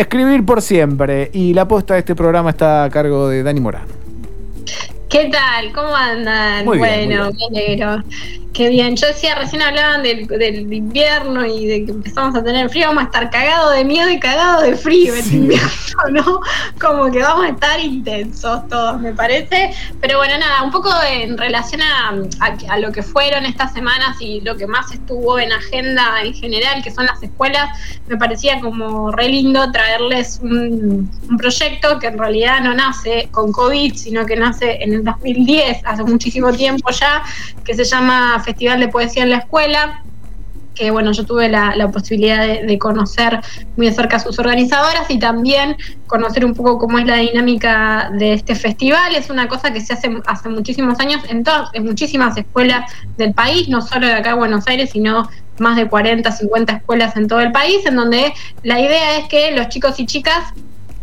Escribir por siempre. Y la posta de este programa está a cargo de Dani Morán. ¿Qué tal? ¿Cómo andan? Muy bien, bueno, muy me alegro. Qué bien. Yo decía, recién hablaban del, del invierno y de que empezamos a tener frío. Vamos a estar cagados de miedo y cagados de frío este invierno, ¿no? Como que vamos a estar intensos todos, me parece. Pero bueno, nada, un poco en relación a, a- a lo que fueron estas semanas y lo que más estuvo en agenda en general, que son las escuelas, me parecía como re lindo traerles un, un proyecto que en realidad no nace con COVID, sino que nace en el 2010, hace muchísimo tiempo ya, que se llama Festival de Poesía en la Escuela que bueno, yo tuve la, posibilidad de, de conocer muy de cerca a sus organizadoras y también conocer un poco cómo es la dinámica de este festival. Es una cosa que se hace hace muchísimos años en, todas, en muchísimas escuelas del país, no solo de acá de Buenos Aires, sino más de 40, 50 escuelas en todo el país, en donde la idea es que los chicos y chicas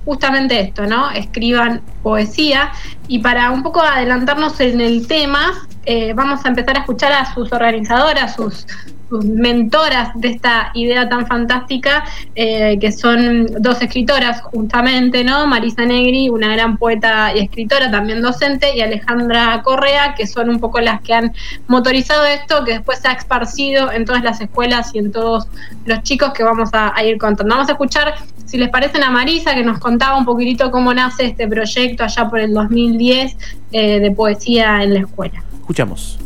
justamente esto, ¿no? Escriban poesía. Y para un poco adelantarnos en el tema, eh, vamos a empezar a escuchar a sus organizadoras, sus, mentoras de esta idea tan fantástica, eh, que son dos escritoras justamente, ¿no? Marisa Negri, una gran poeta y escritora, también docente, y Alejandra Correa, que son un poco las que han motorizado esto, que después se ha esparcido en todas las escuelas y en todos los chicos que vamos a, a ir contando. Vamos a escuchar, si les parece, a Marisa, que nos contaba un poquitito cómo nace este proyecto allá por el 2010 eh, de poesía en la escuela. Escuchamos.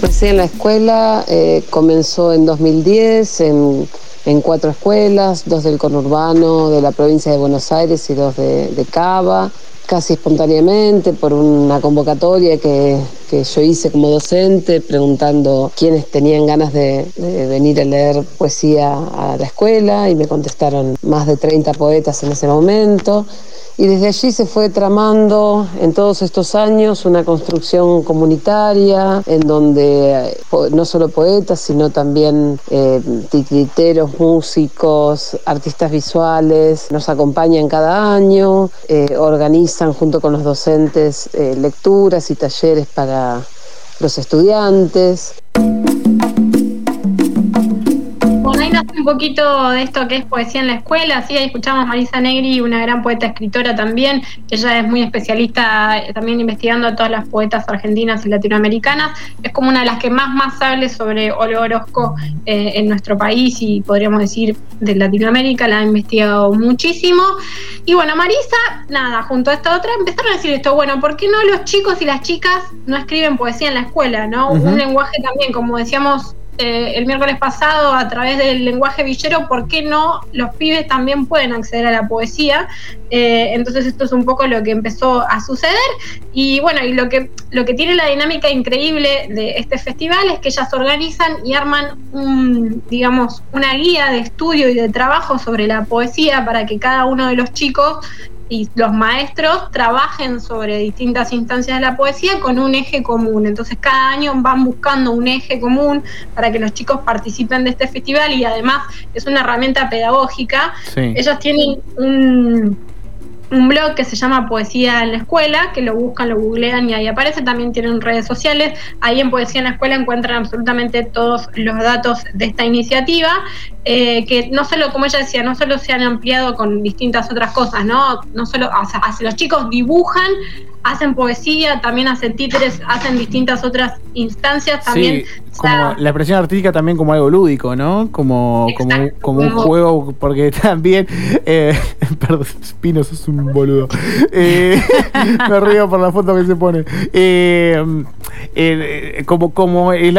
Poesía en la escuela eh, comenzó en 2010 en, en cuatro escuelas, dos del conurbano de la provincia de Buenos Aires y dos de, de Cava, casi espontáneamente por una convocatoria que, que yo hice como docente preguntando quiénes tenían ganas de, de venir a leer poesía a la escuela y me contestaron más de 30 poetas en ese momento. Y desde allí se fue tramando en todos estos años una construcción comunitaria en donde eh, no solo poetas, sino también eh, titiriteros, músicos, artistas visuales nos acompañan cada año, eh, organizan junto con los docentes eh, lecturas y talleres para los estudiantes. Un poquito de esto que es poesía en la escuela, sí, ahí escuchamos a Marisa Negri, una gran poeta escritora también, ella es muy especialista eh, también investigando a todas las poetas argentinas y latinoamericanas, es como una de las que más más hable sobre Olo Orozco eh, en nuestro país y podríamos decir de Latinoamérica, la ha investigado muchísimo. Y bueno, Marisa, nada, junto a esta otra, empezaron a decir esto, bueno, ¿por qué no los chicos y las chicas no escriben poesía en la escuela, no? Un lenguaje también, como decíamos eh, el miércoles pasado a través del lenguaje villero, ¿por qué no los pibes también pueden acceder a la poesía? Eh, entonces esto es un poco lo que empezó a suceder y bueno, y lo que, lo que tiene la dinámica increíble de este festival es que ellas organizan y arman un, digamos, una guía de estudio y de trabajo sobre la poesía para que cada uno de los chicos y los maestros trabajen sobre distintas instancias de la poesía con un eje común. Entonces cada año van buscando un eje común para que los chicos participen de este festival y además es una herramienta pedagógica. Sí. Ellos tienen un, un blog que se llama Poesía en la Escuela, que lo buscan, lo googlean y ahí aparece. También tienen redes sociales. Ahí en Poesía en la Escuela encuentran absolutamente todos los datos de esta iniciativa, eh, que no solo, como ella decía, no solo se han ampliado con distintas otras cosas, ¿no? No solo, o sea, los chicos dibujan, hacen poesía, también hacen títeres, hacen distintas otras instancias también. Sí, o sea, como la expresión artística también como algo lúdico, ¿no? Como, como, Exacto, como un juego, porque también, eh, perdón, Spino, sos un boludo. Eh, me río por la foto que se pone. Eh, eh, como, como el,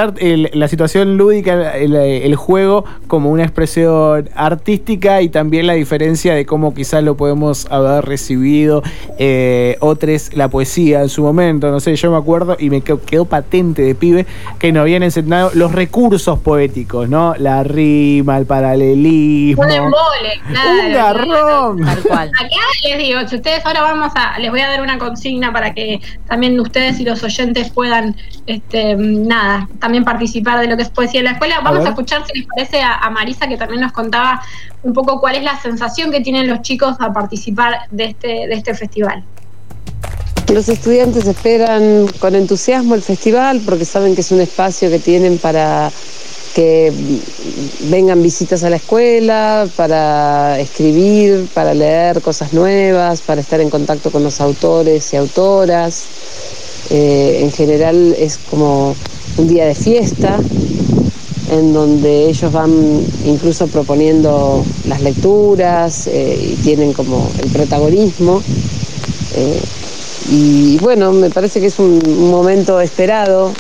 la situación lúdica, el, juego como una expresión artística y también la diferencia de cómo quizás lo podemos haber recibido eh, otros la poesía en su momento. No sé, yo me acuerdo y me quedó, patente de pibe que nos habían enseñado los recursos poéticos, ¿no? La rima, el paralelismo. Un embole, claro. Un garrón. Tal cual. Acá les digo, si ustedes ahora vamos a, les voy a dar una consigna para que también ustedes y los oyentes puedan, este, nada, también participar de lo que es poesía en la escuela. Vamos a, escuchar, si les parece, a, Marisa, que también nos contaba un poco cuál es la sensación que tienen los chicos a participar de este, de este festival. Los estudiantes esperan con entusiasmo el festival porque saben que es un espacio que tienen para que vengan visitas a la escuela, para escribir, para leer cosas nuevas, para estar en contacto con los autores y autoras. Eh, en general es como un día de fiesta en donde ellos van incluso proponiendo las lecturas eh, y tienen como el protagonismo. Eh, y bueno, me parece que es un momento esperado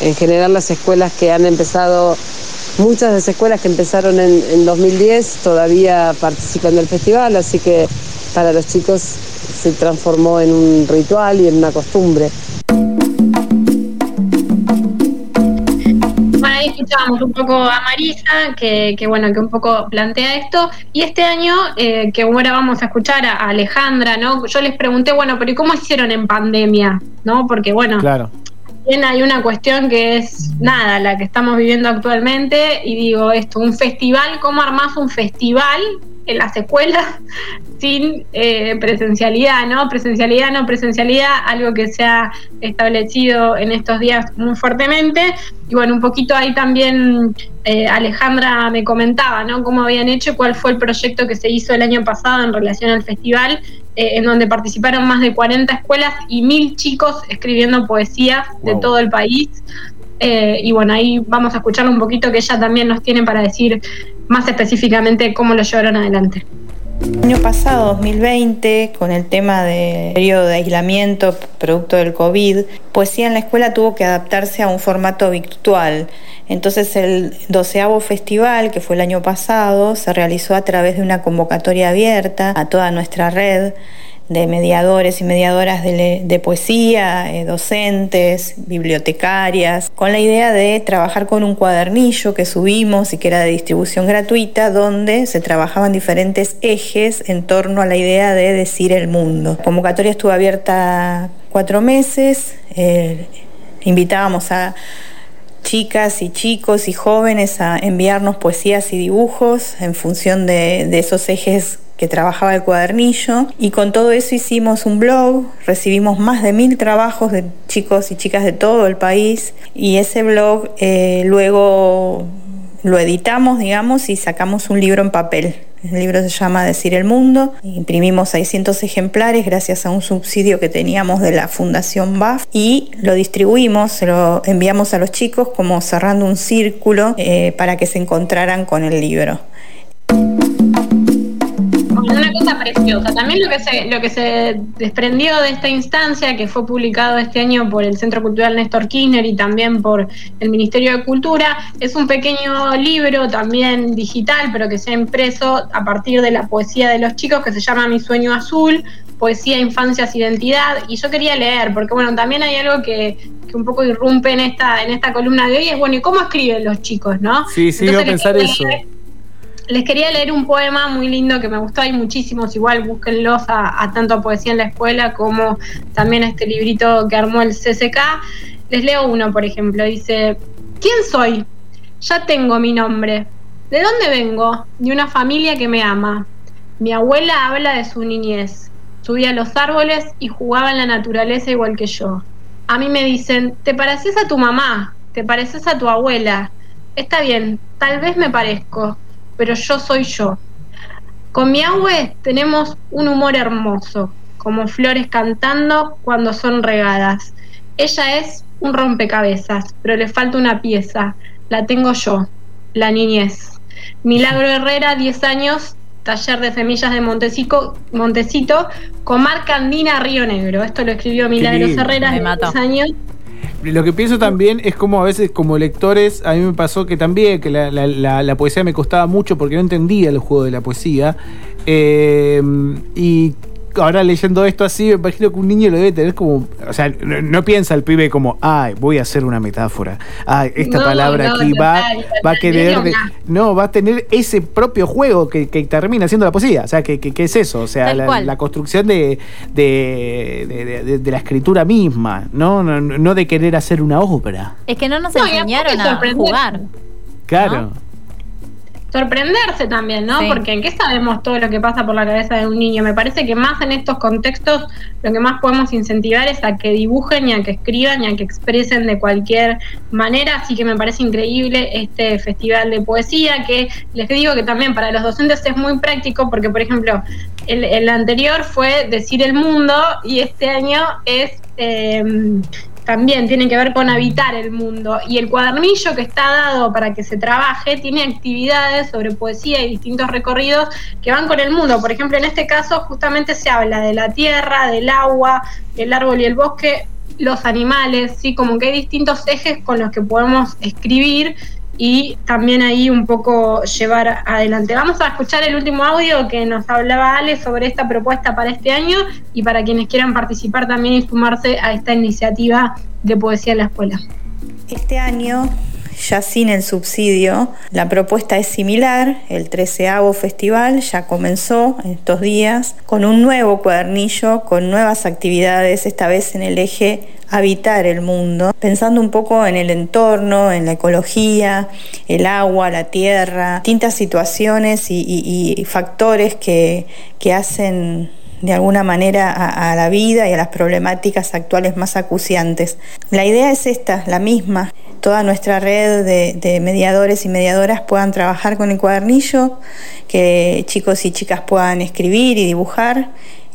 en general las escuelas que han empezado, muchas de las escuelas que empezaron en, 2010 todavía participan del festival, así que para los chicos se transformó en un ritual y en una costumbre. ahí escuchábamos un poco a Marisa, que, bueno, que un poco plantea esto. Y este año, eh, que ahora vamos a escuchar a Alejandra, ¿no? Yo les pregunté, bueno, pero ¿y cómo hicieron en pandemia? ¿No? Porque bueno, claro hay una cuestión que es nada, la que estamos viviendo actualmente, y digo esto, un festival, ¿cómo armás un festival en las escuelas sin eh, presencialidad, ¿no? Presencialidad, no presencialidad, algo que se ha establecido en estos días muy fuertemente. Y bueno, un poquito ahí también eh, Alejandra me comentaba, ¿no? Cómo habían hecho, cuál fue el proyecto que se hizo el año pasado en relación al festival, eh, en donde participaron más de 40 escuelas y mil chicos escribiendo poesía de todo el país. y bueno, ahí vamos a escuchar un poquito que ella también nos tiene para decir más específicamente cómo lo llevaron adelante. El año pasado, 2020, con el tema del periodo de aislamiento producto del COVID, Poesía en la Escuela tuvo que adaptarse a un formato virtual. Entonces el doceavo festival, que fue el año pasado, se realizó a través de una convocatoria abierta a toda nuestra red de mediadores y mediadoras de, poesía, eh, docentes, bibliotecarias, con la idea de trabajar con un cuadernillo que subimos y que era de distribución gratuita, donde se trabajaban diferentes ejes en torno a la idea de decir el mundo. La convocatoria estuvo abierta cuatro meses, eh, invitábamos a chicas y chicos y jóvenes a enviarnos poesías y dibujos en función de, de esos ejes que trabajaba el cuadernillo y con todo eso hicimos un blog, recibimos más de mil trabajos de chicos y chicas de todo el país y ese blog eh, luego lo editamos, digamos, y sacamos un libro en papel. El libro se llama Decir el Mundo. Imprimimos 600 ejemplares gracias a un subsidio que teníamos de la Fundación BAF y lo distribuimos, lo enviamos a los chicos como cerrando un círculo eh, para que se encontraran con el libro preciosa. También lo que, se, lo que se desprendió de esta instancia, que fue publicado este año por el Centro Cultural Néstor Kirchner y también por el Ministerio de Cultura, es un pequeño libro también digital, pero que se ha impreso a partir de la poesía de los chicos, que se llama Mi Sueño Azul, Poesía, Infancias, Identidad. Y yo quería leer, porque bueno, también hay algo que, un poco irrumpe en esta, en esta columna de hoy, es bueno, ¿y cómo escriben los chicos, no? Sí, sí, iba a pensar eso. Les quería leer un poema muy lindo que me gustó, hay muchísimos, igual búsquenlos a, tanto Poesía en la Escuela como también este librito que armó el CCK. Les leo uno, por ejemplo, dice, ¿quién soy? Ya tengo mi nombre. ¿De dónde vengo? De una familia que me ama. Mi abuela habla de su niñez. Subía a los árboles y jugaba en la naturaleza igual que yo. A mí me dicen, te pareces a tu mamá, te pareces a tu abuela. Está bien, tal vez me parezco, pero yo soy yo. Con mi abue tenemos un humor hermoso, como flores cantando cuando son regadas. Ella es un rompecabezas, pero le falta una pieza. La tengo yo, la niñez. Milagro Herrera, 10 años, taller de semillas de Montecito, Montecito comarca andina Río Negro. Esto lo escribió Milagro Herrera, 10 años. Lo que pienso también es como a veces como lectores, a mí me pasó que también, que la, la, poesía me costaba mucho porque no entendía el juego de la poesía. Eh, y ahora leyendo esto así, me imagino que un niño lo debe tener como. O sea, no, piensa el pibe como, ay, voy a hacer una metáfora. Ay, esta palabra aquí va, va a querer. no, va a tener ese propio juego que, termina siendo la poesía. O sea, que, es eso. O sea, la, construcción de, de, la escritura misma, ¿no? ¿no? de querer hacer una ópera. Es que no nos enseñaron a jugar. Claro sorprenderse también, ¿no? Porque en qué sabemos todo lo que pasa por la cabeza de un niño. Me parece que más en estos contextos lo que más podemos incentivar es a que dibujen y a que escriban y a que expresen de cualquier manera. Así que me parece increíble este festival de poesía que les digo que también para los docentes es muy práctico porque, por ejemplo, el, el anterior fue Decir el Mundo y este año es... Eh, también tiene que ver con habitar el mundo. Y el cuadernillo que está dado para que se trabaje tiene actividades sobre poesía y distintos recorridos que van con el mundo. Por ejemplo, en este caso justamente se habla de la tierra, del agua, el árbol y el bosque, los animales, ¿sí? como que hay distintos ejes con los que podemos escribir y también ahí un poco llevar adelante. Vamos a escuchar el último audio que nos hablaba Ale sobre esta propuesta para este año y para quienes quieran participar también y sumarse a esta iniciativa de poesía en la escuela. Este año ya sin el subsidio. La propuesta es similar, el 13 festival ya comenzó en estos días con un nuevo cuadernillo, con nuevas actividades, esta vez en el eje habitar el mundo, pensando un poco en el entorno, en la ecología, el agua, la tierra, distintas situaciones y, factores que, hacen de alguna manera a, la vida y a las problemáticas actuales más acuciantes. La idea es esta, la misma, toda nuestra red de, mediadores y mediadoras puedan trabajar con el cuadernillo, que chicos y chicas puedan escribir y dibujar,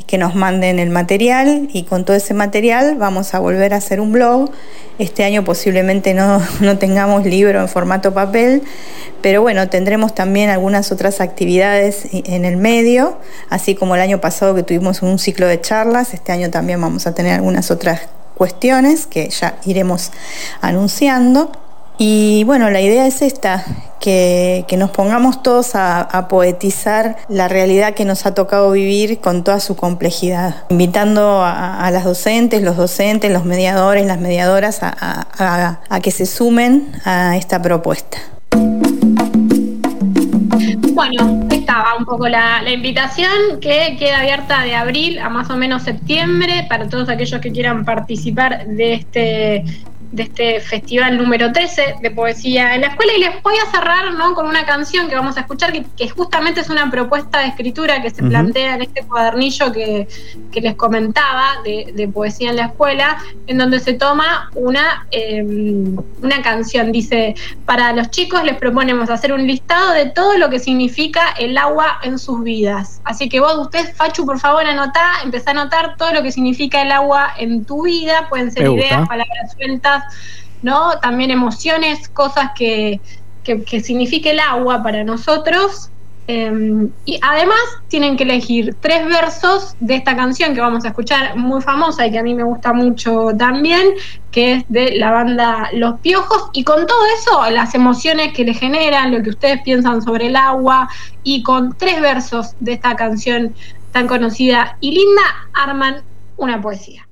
que nos manden el material y con todo ese material vamos a volver a hacer un blog. Este año posiblemente no, no tengamos libro en formato papel, pero bueno, tendremos también algunas otras actividades en el medio, así como el año pasado que tuvimos un ciclo de charlas, este año también vamos a tener algunas otras cuestiones que ya iremos anunciando. Y bueno, la idea es esta, que, nos pongamos todos a, poetizar la realidad que nos ha tocado vivir con toda su complejidad, invitando a, las docentes, los docentes, los mediadores, las mediadoras a que se sumen a esta propuesta. Bueno, estaba un poco la, invitación que queda abierta de abril a más o menos septiembre para todos aquellos que quieran participar de este de este festival número 13 de poesía en la escuela y les voy a cerrar ¿no? con una canción que vamos a escuchar que, justamente es una propuesta de escritura que se plantea en este cuadernillo que, les comentaba de, poesía en la escuela en donde se toma una, em, una canción. Dice para los chicos les proponemos hacer un listado de todo lo que significa el agua en sus vidas así que vos usted Fachu por favor anotá empezá a anotar todo lo que significa el agua en tu vida. Pueden ser ideas palabras sueltas ¿no? También emociones, cosas que, que, signifique el agua para nosotros. Em, y además tienen que elegir tres versos de esta canción que vamos a escuchar, muy famosa y que a mí me gusta mucho también, que es de la banda Los Piojos. Y con todo eso, las emociones que le generan, lo que ustedes piensan sobre el agua, y con tres versos de esta canción tan conocida y linda, arman una poesía.